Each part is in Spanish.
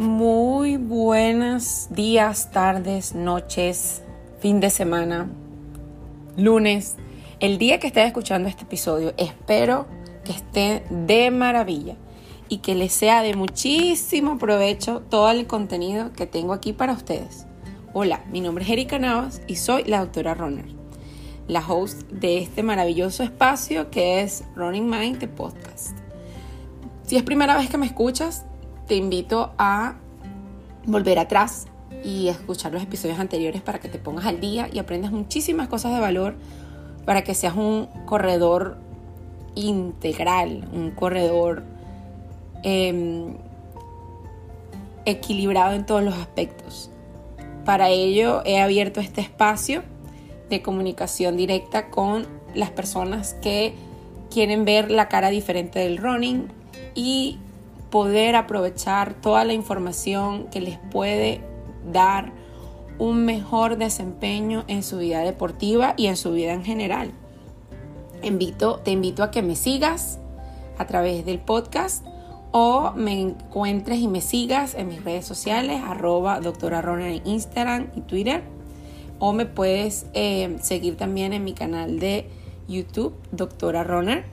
Muy buenos días, tardes, noches, fin de semana, lunes, el día que estés escuchando este episodio. Espero que esté de maravilla y que les sea de muchísimo provecho todo el contenido que tengo aquí para ustedes. Hola, mi nombre es Erika Navas y soy la doctora Runner, la host de este maravilloso espacio que es Running Mind, the podcast. Si es primera vez que me escuchas, te invito a volver atrás y escuchar los episodios anteriores para que te pongas al día y aprendas muchísimas cosas de valor para que seas un corredor integral, un corredor em, equilibrado en todos los aspectos. Para ello he abierto este espacio de comunicación directa con las personas que quieren ver la cara diferente del running y poder aprovechar toda la información que les puede dar un mejor desempeño en su vida deportiva y en su vida en general. Te invito a que me sigas a través del podcast o me encuentres y me sigas en mis redes sociales, arroba doctora Runner en Instagram y Twitter. O me puedes eh, seguir también en mi canal de YouTube, doctora Runner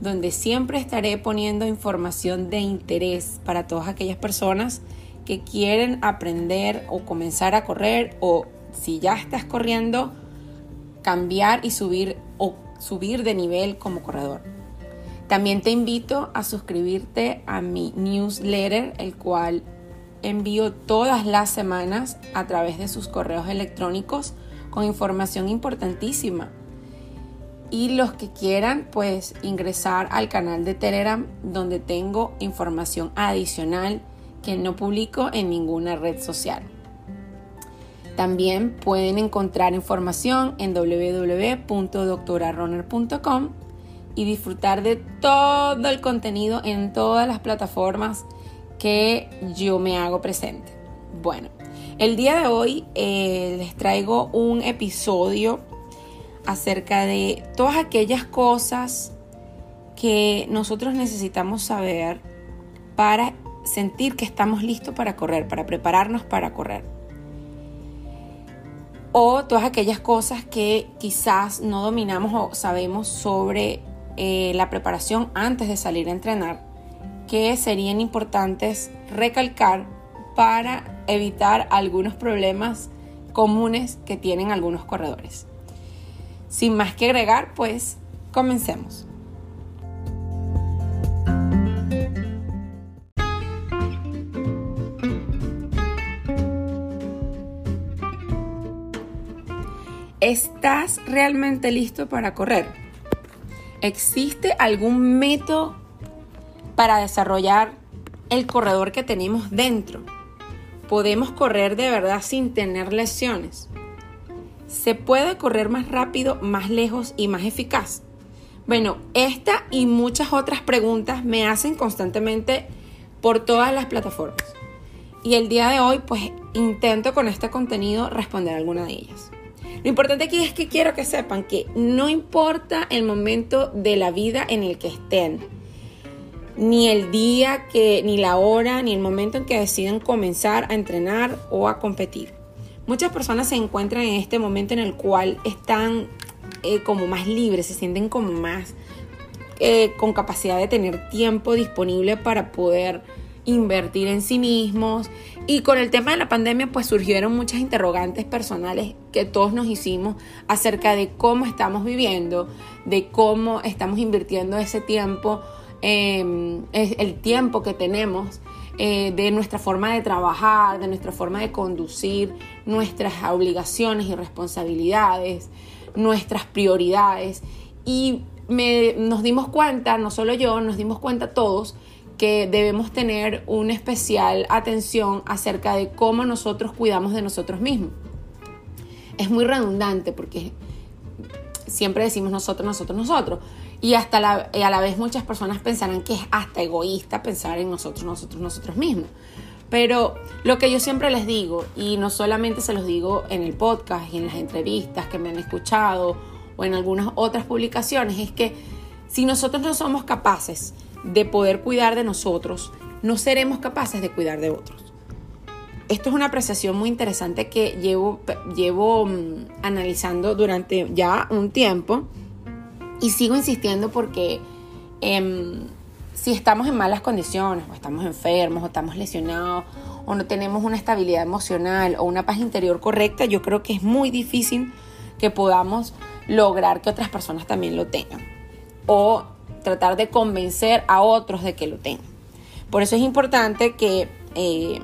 donde siempre estaré poniendo información de interés para todas aquellas personas que quieren aprender o comenzar a correr o si ya estás corriendo, cambiar y subir o subir de nivel como corredor. También te invito a suscribirte a mi newsletter, el cual envío todas las semanas a través de sus correos electrónicos con información importantísima y los que quieran pues ingresar al canal de Telegram donde tengo información adicional que no publico en ninguna red social. También pueden encontrar información en www.doctorarunner.com y disfrutar de todo el contenido en todas las plataformas que yo me hago presente. Bueno, el día de hoy eh, les traigo un episodio acerca de todas aquellas cosas que nosotros necesitamos saber para sentir que estamos listos para correr, para prepararnos para correr. O todas aquellas cosas que quizás no dominamos o sabemos sobre eh, la preparación antes de salir a entrenar, que serían importantes recalcar para evitar algunos problemas comunes que tienen algunos corredores. Sin más que agregar, pues comencemos. ¿Estás realmente listo para correr? ¿Existe algún método para desarrollar el corredor que tenemos dentro? ¿Podemos correr de verdad sin tener lesiones? ¿Se puede correr más rápido, más lejos y más eficaz? Bueno, esta y muchas otras preguntas me hacen constantemente por todas las plataformas. Y el día de hoy, pues intento con este contenido responder alguna de ellas. Lo importante aquí es que quiero que sepan que no importa el momento de la vida en el que estén, ni el día que, ni la hora, ni el momento en que deciden comenzar a entrenar o a competir. Muchas personas se encuentran en este momento en el cual están eh, como más libres, se sienten como más eh, con capacidad de tener tiempo disponible para poder invertir en sí mismos. Y con el tema de la pandemia, pues surgieron muchas interrogantes personales que todos nos hicimos acerca de cómo estamos viviendo, de cómo estamos invirtiendo ese tiempo, em, el tiempo que tenemos eh, de nuestra forma de trabajar, de nuestra forma de conducir nuestras obligaciones y responsabilidades, nuestras prioridades. Y nos dimos cuenta, no solo yo, nos dimos cuenta todos, que debemos tener una especial atención acerca de cómo nosotros cuidamos de nosotros mismos. Es muy redundante porque siempre decimos nosotros, nosotros, nosotros. Y hasta la, a la vez muchas personas pensarán que es hasta egoísta pensar en nosotros, nosotros, nosotros mismos. Pero lo que yo siempre les digo, y no solamente se los digo en el podcast y en las entrevistas que me han escuchado o en algunas otras publicaciones, es que si nosotros no somos capaces de poder cuidar de nosotros, no seremos capaces de cuidar de otros. esto es una apreciación muy interesante que llevo, llevo mm, analizando durante ya un tiempo y sigo insistiendo porque em, si estamos en malas condiciones, o estamos enfermos, o estamos lesionados, o no tenemos una estabilidad emocional o una paz interior correcta, yo creo que es muy difícil que podamos lograr que otras personas también lo tengan. O tratar de convencer a otros de que lo tengan. Por eso es importante que eh,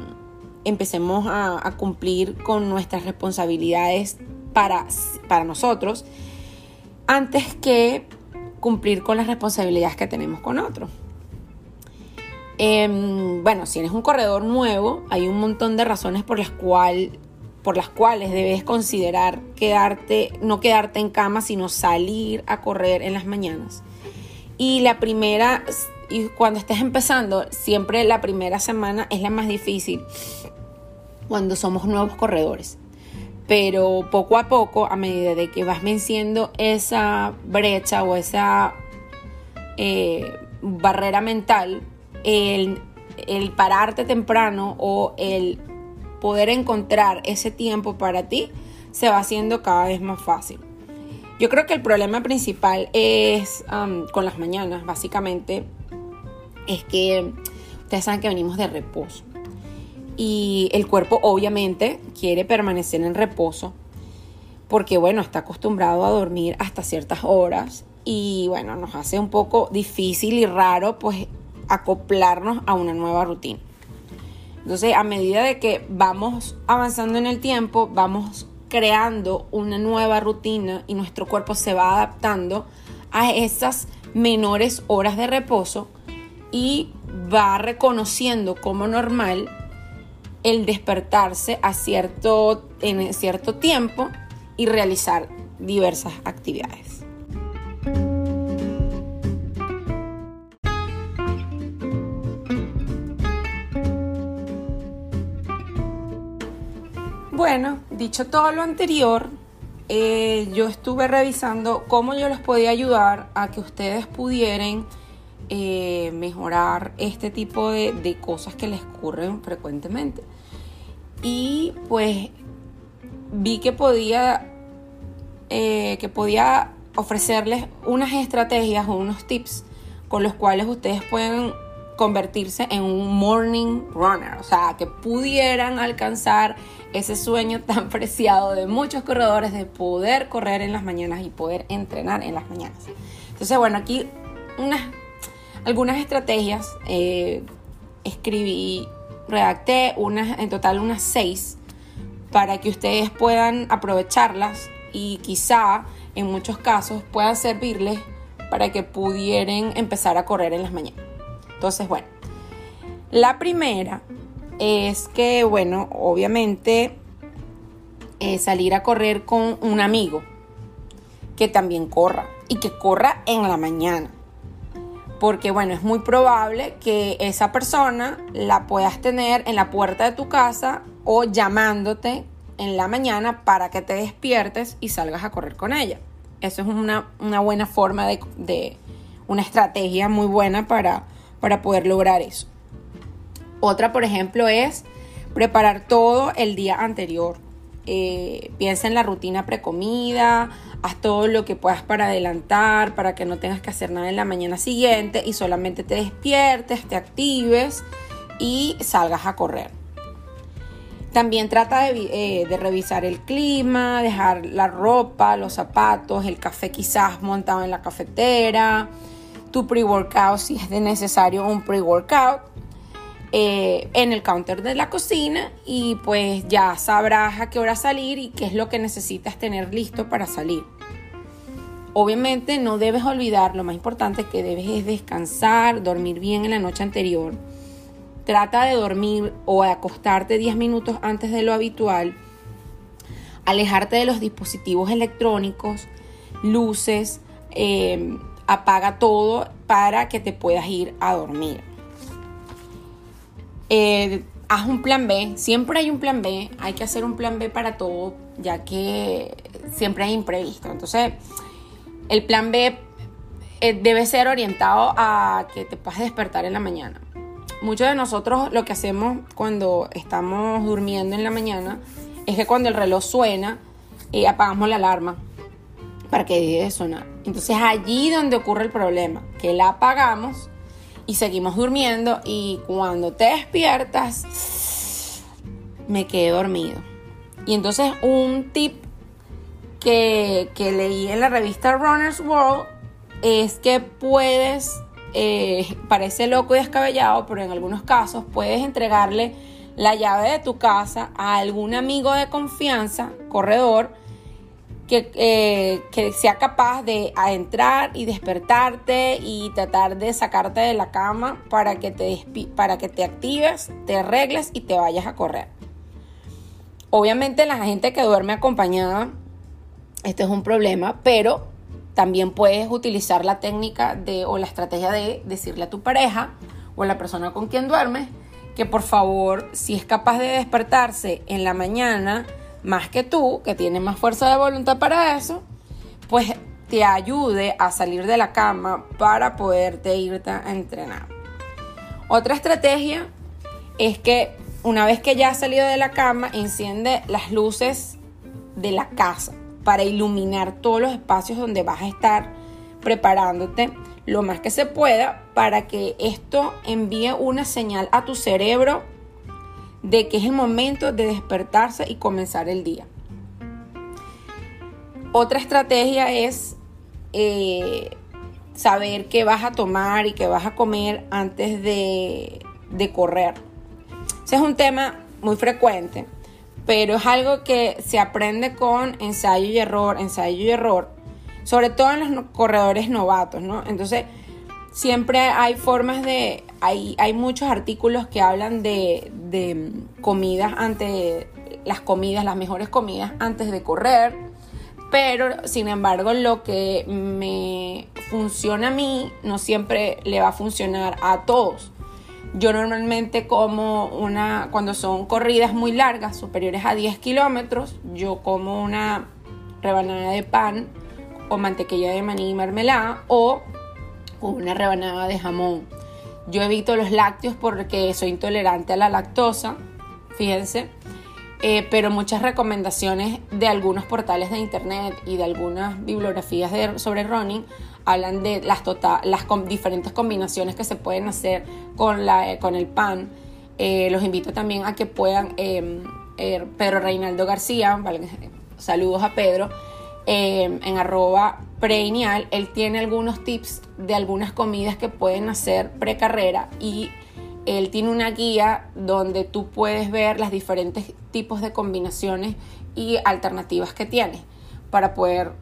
empecemos a, cumplir con nuestras responsabilidades para, para nosotros antes que cumplir con las responsabilidades que tenemos con otros. Em, bueno, si eres un corredor nuevo, hay un montón de razones por las, cuales debes considerar quedarte, no quedarte en cama, sino salir a correr en las mañanas. Y la primera, y cuando estés empezando, siempre la primera semana es la más difícil cuando somos nuevos corredores. Pero poco a poco, a medida de que vas venciendo esa brecha o esa eh, barrera mental, el, pararte temprano o el poder encontrar ese tiempo para ti se va haciendo cada vez más fácil. Yo creo que el problema principal es um, con las mañanas, básicamente, es que ustedes saben que venimos de reposo. Y el cuerpo obviamente quiere permanecer en reposo porque, bueno, está acostumbrado a dormir hasta ciertas horas y, bueno, nos hace un poco difícil y raro, pues, acoplarnos a una nueva rutina. Entonces, a medida de que vamos avanzando en el tiempo, vamos creando una nueva rutina y nuestro cuerpo se va adaptando a esas menores horas de reposo y va reconociendo como normal el despertarse a cierto, en cierto tiempo y realizar diversas actividades. Bueno, dicho todo lo anterior, eh, yo estuve revisando cómo yo les podía ayudar a que ustedes pudieran eh, mejorar este tipo de, cosas que les ocurren frecuentemente. Y pues vi que podía, eh, que podía ofrecerles unas estrategias o unos tips con los cuales ustedes pueden convertirse en un morning runner, o sea, que pudieran alcanzar ese sueño tan preciado de muchos corredores de poder correr en las mañanas y poder entrenar en las mañanas. Entonces, bueno, aquí unas, algunas estrategias, eh, escribí, redacté unas, en total unas seis, para que ustedes puedan aprovecharlas y quizá en muchos casos puedan servirles para que pudieran empezar a correr en las mañanas. Entonces, bueno, la primera es que, bueno, obviamente eh, salir a correr con un amigo que también corra y que corra en la mañana. Porque bueno, es muy probable que esa persona la puedas tener en la puerta de tu casa o llamándote en la mañana para que te despiertes y salgas a correr con ella. Eso es una, buena forma de, de, una estrategia muy buena para, para poder lograr eso. Otra, por ejemplo, es preparar todo el día anterior. Eh, piensa en la rutina precomida, haz todo lo que puedas para adelantar, para que no tengas que hacer nada en la mañana siguiente y solamente te despiertes, te actives y salgas a correr. También trata de, eh, de, revisar el clima, dejar la ropa, los zapatos, el café quizás montado en la cafetera, tu pre-workout si es de necesario un pre-workout eh, en el counter de la cocina y pues ya sabrás a qué hora salir y qué es lo que necesitas tener listo para salir. Obviamente no debes olvidar, lo más importante que debes es descansar, dormir bien en la noche anterior. Trata de dormir o acostarte 10 minutos antes de lo habitual. Alejarte de los dispositivos electrónicos, luces, eh, apaga todo para que te puedas ir a dormir. Eh, haz un plan B, siempre hay un plan B, hay que hacer un plan B para todo, ya que siempre hay imprevisto. Entonces, el plan B eh, debe ser orientado a que te puedas despertar en la mañana. muchos de nosotros lo que hacemos cuando estamos durmiendo en la mañana es que cuando el reloj suena, eh, apagamos la alarma para que deje de sonar. Entonces allí donde ocurre el problema, que la apagamos y seguimos durmiendo y cuando te despiertas, me quedé dormido. Y entonces un tip que, que leí en la revista Runner's World es que puedes, eh, parece loco y descabellado, pero en algunos casos puedes entregarle la llave de tu casa a algún amigo de confianza, corredor, que, eh, que, sea capaz de entrar y despertarte y tratar de sacarte de la cama para que, te para que te actives, te arregles y te vayas a correr. Obviamente la gente que duerme acompañada, este es un problema, pero también puedes utilizar la técnica de o la estrategia de decirle a tu pareja o a la persona con quien duermes que por favor, si es capaz de despertarse en la mañana, más que tú, que tiene más fuerza de voluntad para eso, pues te ayude a salir de la cama para poderte irte a entrenar. Otra estrategia es que una vez que ya has salido de la cama, enciende las luces de la casa para iluminar todos los espacios donde vas a estar preparándote lo más que se pueda para que esto envíe una señal a tu cerebro de que es el momento de despertarse y comenzar el día. Otra estrategia es eh, saber qué vas a tomar y qué vas a comer antes de, de correr. Ese es un tema muy frecuente, pero es algo que se aprende con ensayo y error, ensayo y error, sobre todo en los corredores novatos, ¿no? Entonces, siempre hay formas de, hay, muchos artículos que hablan de, comidas antes, las comidas, las mejores comidas antes de correr, pero sin embargo lo que me funciona a mí no siempre le va a funcionar a todos. Yo normalmente como una, cuando son corridas muy largas, superiores a 10 kilómetros, yo como una rebanada de pan o mantequilla de maní y mermelada o una rebanada de jamón. Yo evito los lácteos porque soy intolerante a la lactosa, fíjense. Eh, pero muchas recomendaciones de algunos portales de internet y de algunas bibliografías sobre running hablan de las, tota-, las diferentes combinaciones que se pueden hacer con, la, con el pan. Eh, los invito también a que puedan, em, eh, Pedro Reinaldo García, saludos a Pedro, em, en arroba Preinial, él tiene algunos tips de algunas comidas que pueden hacer precarrera y él tiene una guía donde tú puedes ver los diferentes tipos de combinaciones y alternativas que tienes para poder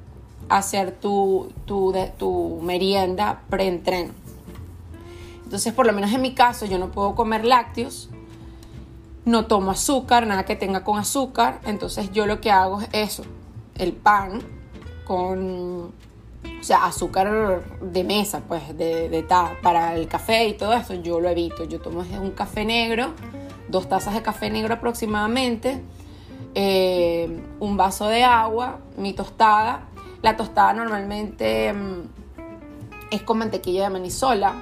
hacer tu, tu, tu merienda pre-entreno. Entonces, por lo menos en mi caso, yo no puedo comer lácteos, no tomo azúcar, nada que tenga con azúcar. Entonces, yo lo que hago es eso: el pan con o sea, azúcar de mesa, pues, de, de para el café y todo eso, yo lo evito. Yo tomo un café negro, dos tazas de café negro aproximadamente, eh, un vaso de agua, mi tostada. La tostada normalmente mm, es con mantequilla de maní sola,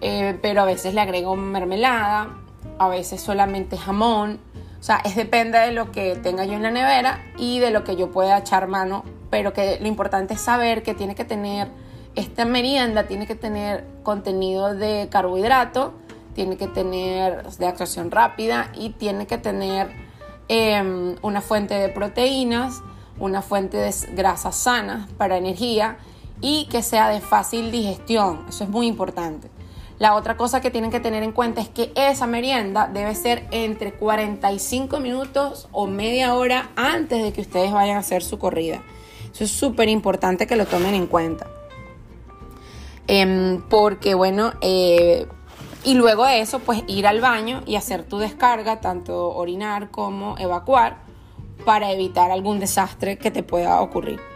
eh, pero a veces le agrego mermelada, a veces solamente jamón. O sea, es depende de lo que tenga yo en la nevera y de lo que yo pueda echar mano pero que lo importante es saber que tiene que tener, esta merienda tiene que tener contenido de carbohidrato, tiene que tener de actuación rápida y tiene que tener em, una fuente de proteínas, una fuente de grasas sanas para energía y que sea de fácil digestión. Eso es muy importante. La otra cosa que tienen que tener en cuenta es que esa merienda debe ser entre 45 minutos o media hora antes de que ustedes vayan a hacer su corrida. Eso es súper importante que lo tomen en cuenta. Em, porque bueno, eh, y luego de eso, pues ir al baño y hacer tu descarga, tanto orinar como evacuar, para evitar algún desastre que te pueda ocurrir.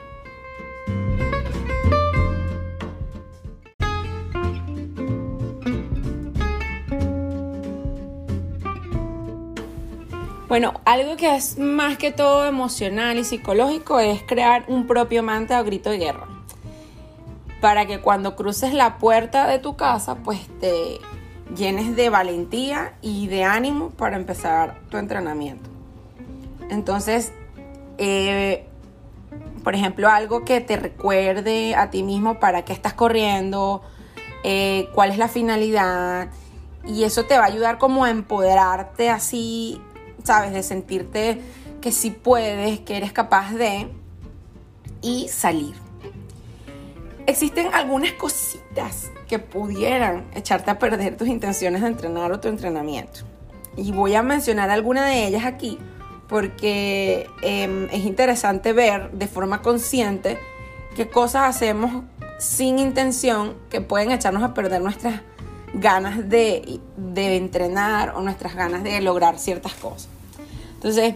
Bueno, algo que es más que todo emocional y psicológico es crear un propio mantra o grito de guerra. Para que cuando cruces la puerta de tu casa, pues te, llenes de valentía y de ánimo para empezar tu entrenamiento. Entonces, eh, por ejemplo, algo que te recuerde a ti mismo para qué estás corriendo, eh, cuál es la finalidad, y eso te va a ayudar como a empoderarte así, sabes, de sentirte que sí puedes, que eres capaz de, y salir. Existen algunas cositas que pudieran echarte a perder tus intenciones de entrenar o tu entrenamiento. Y voy a mencionar alguna de ellas aquí porque em, es interesante ver de forma consciente qué cosas hacemos sin intención que pueden echarnos a perder nuestras ganas de, entrenar o nuestras ganas de lograr ciertas cosas. Entonces,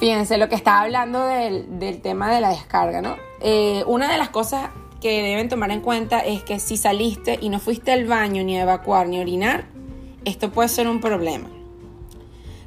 fíjense lo que estaba hablando del, tema de la descarga, ¿no? Eh, una de las cosas que deben tomar en cuenta es que si saliste y no fuiste al baño ni a evacuar ni a orinar, esto puede ser un problema.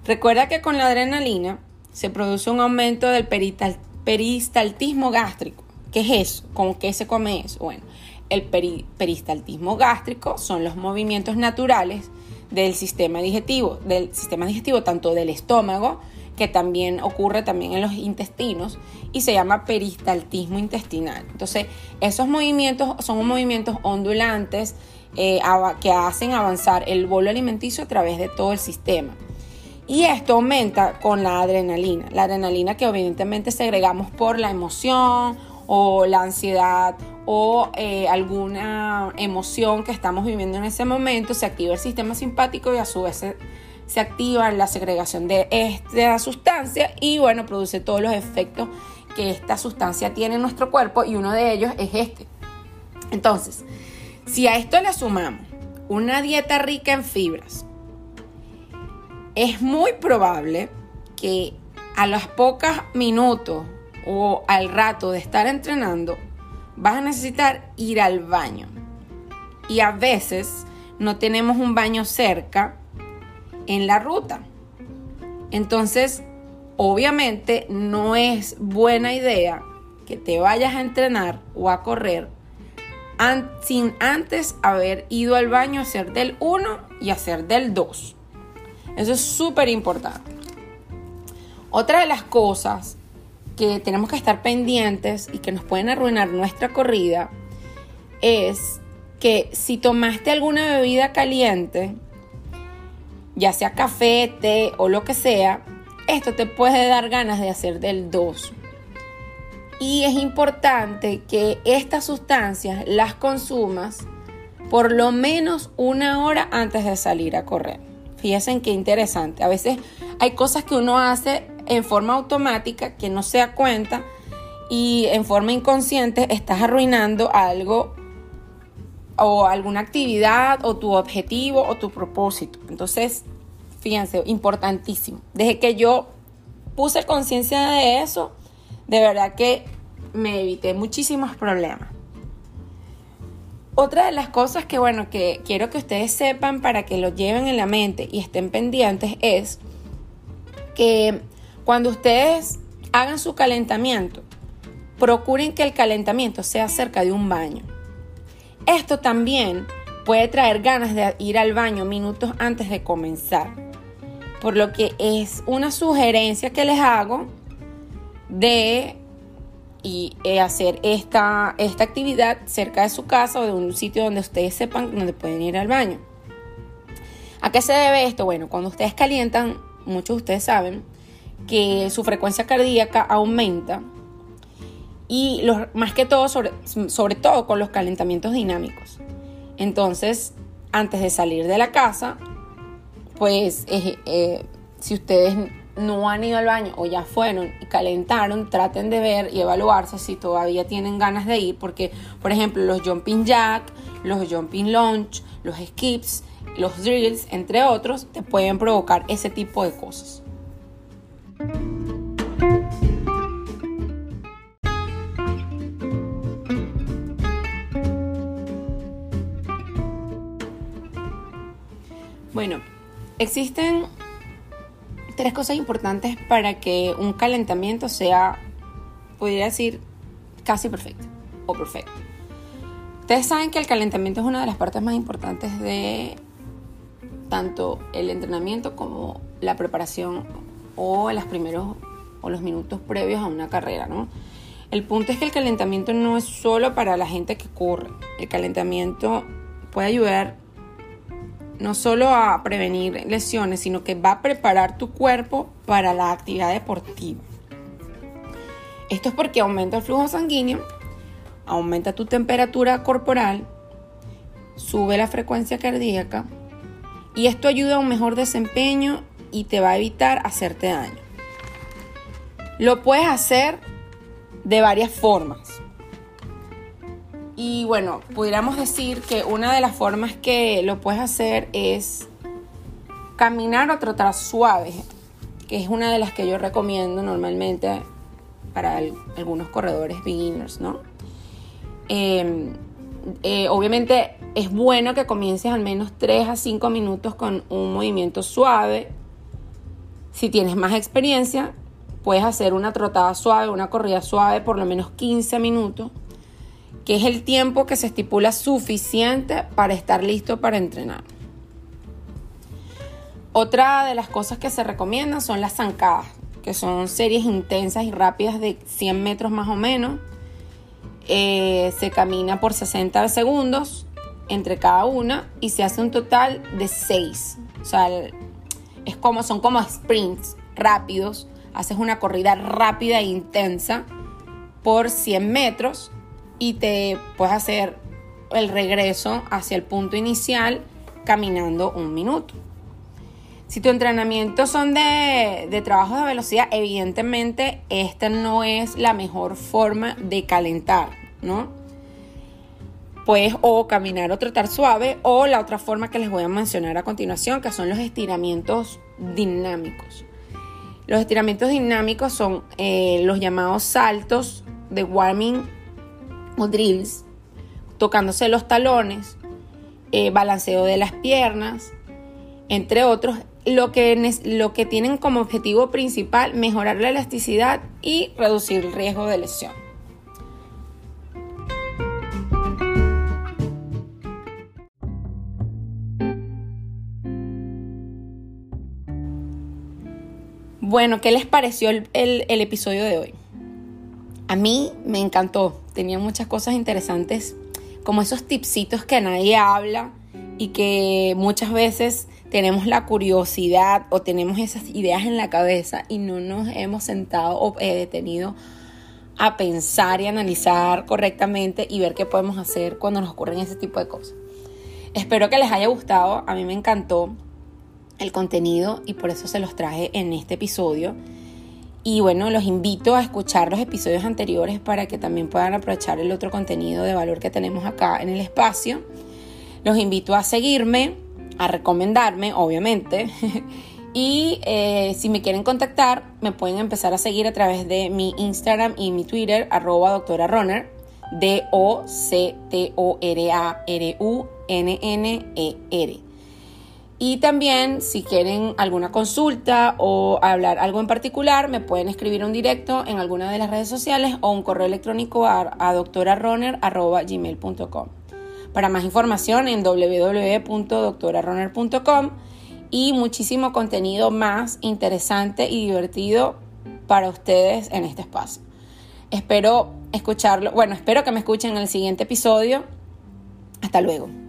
Recuerda que con la adrenalina se produce un aumento del peristaltismo gástrico. ¿Qué es eso? ¿Cómo que se come eso? Bueno, el peristaltismo gástrico son los movimientos naturales del sistema digestivo, del sistema digestivo tanto del estómago, que también ocurre también en los intestinos y se llama peristaltismo intestinal. Entonces, esos movimientos son movimientos ondulantes eh, que hacen avanzar el bolo alimenticio a través de todo el sistema. Y esto aumenta con la adrenalina. La adrenalina que evidentemente segregamos por la emoción o la ansiedad o eh, alguna emoción que estamos viviendo en ese momento, se activa el sistema simpático y a su vez se, activa la segregación de esta sustancia y bueno, produce todos los efectos que esta sustancia tiene en nuestro cuerpo y uno de ellos es este. Entonces, si a esto le sumamos una dieta rica en fibras, es muy probable que a los pocos minutos o al rato de estar entrenando vas a necesitar ir al baño. Y a veces no tenemos un baño cerca en la ruta. Entonces, obviamente no es buena idea que te vayas a entrenar o a correr sin antes haber ido al baño a hacer del 1 y hacer del 2. Eso es súper importante. Otra de las cosas que tenemos que estar pendientes y que nos pueden arruinar nuestra corrida es que si tomaste alguna bebida caliente, ya sea café, té o lo que sea, esto te puede dar ganas de hacer del 2. Y es importante que estas sustancias las consumas por lo menos una hora antes de salir a correr. Fíjense qué interesante. A veces hay cosas que uno hace en forma automática que no se da cuenta y en forma inconsciente estás arruinando algo o alguna actividad o tu objetivo o tu propósito. Entonces, fíjense, importantísimo. Desde que yo puse conciencia de eso, de verdad que me evité muchísimos problemas. Otra de las cosas que, bueno, que quiero que ustedes sepan para que lo lleven en la mente y estén pendientes es que cuando ustedes hagan su calentamiento, procuren que el calentamiento sea cerca de un baño. Esto también puede traer ganas de ir al baño minutos antes de comenzar. Por lo que es una sugerencia que les hago de y eh, hacer esta, esta actividad cerca de su casa o de un sitio donde ustedes sepan donde pueden ir al baño. ¿A qué se debe esto? Bueno, cuando ustedes calientan, muchos de ustedes saben que su frecuencia cardíaca aumenta y más que todo, sobre, todo con los calentamientos dinámicos. Entonces, antes de salir de la casa, pues eh, si ustedes no han ido al baño o ya fueron y calentaron, traten de ver y evaluarse si todavía tienen ganas de ir, porque por ejemplo los jumping jack, los jumping launch, los skips, los drills, entre otros, te pueden provocar ese tipo de cosas. Existen tres cosas importantes para que un calentamiento sea, podría decir, casi perfecto o perfecto. Ustedes saben que el calentamiento es una de las partes más importantes de tanto el entrenamiento como la preparación o los primeros o los minutos previos a una carrera, ¿no? El punto es que el calentamiento no es solo para la gente que corre. El calentamiento puede ayudar no solo a prevenir lesiones, sino que va a preparar tu cuerpo para la actividad deportiva. Esto es porque aumenta el flujo sanguíneo, aumenta tu temperatura corporal, sube la frecuencia cardíaca y esto ayuda a un mejor desempeño y te va a evitar hacerte daño. Lo puedes hacer de varias formas. Y bueno, pudiéramos decir que una de las formas que lo puedes hacer es caminar o trotar suave, que es una de las que yo recomiendo normalmente para algunos corredores beginners, ¿no? Em, eh, obviamente es bueno que comiences al menos 3 a 5 minutos con un movimiento suave. Si tienes más experiencia, puedes hacer una trotada suave, una corrida suave por lo menos 15 minutos, que es el tiempo que se estipula suficiente para estar listo para entrenar. Otra de las cosas que se recomiendan son las zancadas, que son series intensas y rápidas de 100 metros más o menos. Eh, se camina por 60 segundos entre cada una y se hace un total de 6. O sea, es como, son como sprints rápidos haces una corrida rápida e intensa por 100 metros y te puedes hacer el regreso hacia el punto inicial caminando un minuto. Si tu entrenamiento son de, de de velocidad, evidentemente esta no es la mejor forma de calentar, ¿no? Puedes o caminar o trotar suave o la otra forma que les voy a mencionar a continuación, que son los estiramientos dinámicos. Los estiramientos dinámicos son eh, los llamados saltos de warming drills, tocándose los talones, eh, balanceo de las piernas, entre otros, lo que, lo que tienen como objetivo principal mejorar la elasticidad y reducir el riesgo de lesión. Bueno, ¿qué les pareció el, episodio de hoy? A mí me encantó, tenía muchas cosas interesantes, como esos tipsitos que nadie habla y que muchas veces tenemos la curiosidad o tenemos esas ideas en la cabeza y no nos hemos sentado o detenido a pensar y analizar correctamente y ver qué podemos hacer cuando nos ocurren ese tipo de cosas. Espero que les haya gustado, a mí me encantó el contenido y por eso se los traje en este episodio. Y bueno, los invito a escuchar los episodios anteriores para que también puedan aprovechar el otro contenido de valor que tenemos acá en el espacio. Los invito a seguirme, a recomendarme, obviamente. y eh, si me quieren contactar, me pueden empezar a seguir a través de mi Instagram y mi Twitter, arroba doctora Runner, D-O-C-T-O-R-A-R-U-N-N-E-R. Y también si quieren alguna consulta o hablar algo en particular, me pueden escribir un directo en alguna de las redes sociales o un correo electrónico a, a. Para más información en www.doctoraroner.com y muchísimo contenido más interesante y divertido para ustedes en este espacio. Espero escucharlo, bueno, espero que me escuchen en el siguiente episodio. Hasta luego.